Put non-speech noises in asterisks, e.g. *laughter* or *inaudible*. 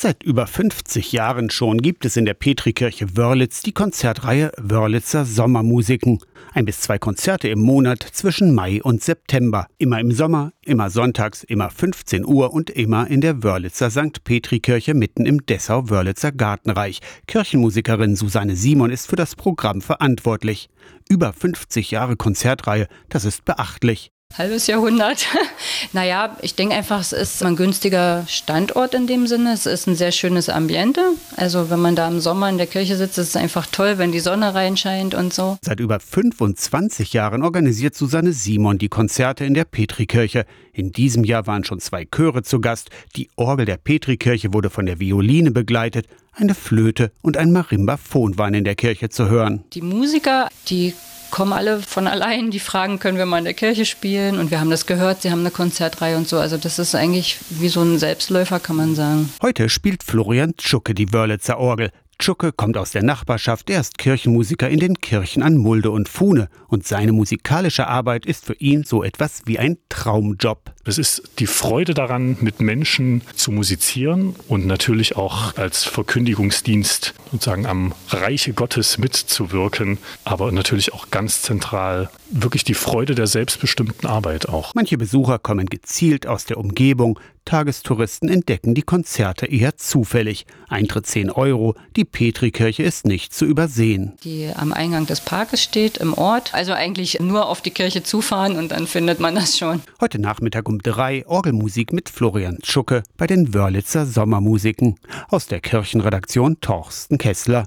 Seit über 50 Jahren schon gibt es in der Petrikirche Wörlitz die Konzertreihe Wörlitzer Sommermusiken. Ein bis zwei Konzerte im Monat zwischen Mai und September. Immer im Sommer, immer sonntags, immer 15 Uhr und immer in der Wörlitzer St. Petrikirche mitten im Dessau-Wörlitzer Gartenreich. Kirchenmusikerin Susanne Simon ist für das Programm verantwortlich. Über 50 Jahre Konzertreihe, das ist beachtlich halbes Jahrhundert. *laughs* naja, ich denke einfach, es ist ein günstiger Standort in dem Sinne. Es ist ein sehr schönes Ambiente. Also wenn man da im Sommer in der Kirche sitzt, ist es einfach toll, wenn die Sonne reinscheint und so. Seit über 25 Jahren organisiert Susanne Simon die Konzerte in der Petrikirche. In diesem Jahr waren schon zwei Chöre zu Gast. Die Orgel der Petrikirche wurde von der Violine begleitet. Eine Flöte und ein Marimbaphon waren in der Kirche zu hören. Die Musiker, die kommen alle von allein, die fragen, können wir mal in der Kirche spielen? Und wir haben das gehört, sie haben eine Konzertreihe und so. Also das ist eigentlich wie so ein Selbstläufer, kann man sagen. Heute spielt Florian Tschucke die Wörlitzer Orgel. Tschucke kommt aus der Nachbarschaft, er ist Kirchenmusiker in den Kirchen an Mulde und Fuhne und seine musikalische Arbeit ist für ihn so etwas wie ein Traumjob. Es ist die Freude daran, mit Menschen zu musizieren und natürlich auch als Verkündigungsdienst sozusagen am Reiche Gottes mitzuwirken, aber natürlich auch ganz zentral wirklich die Freude der selbstbestimmten Arbeit auch. Manche Besucher kommen gezielt aus der Umgebung, Tagestouristen entdecken die Konzerte eher zufällig. Eintritt 10 Euro, die Petrikirche ist nicht zu übersehen. Die am Eingang des Parkes steht, im Ort. Also eigentlich nur auf die Kirche zufahren und dann findet man das schon. Heute Nachmittag um drei Orgelmusik mit Florian Schucke bei den Wörlitzer Sommermusiken. Aus der Kirchenredaktion Torsten Kessler.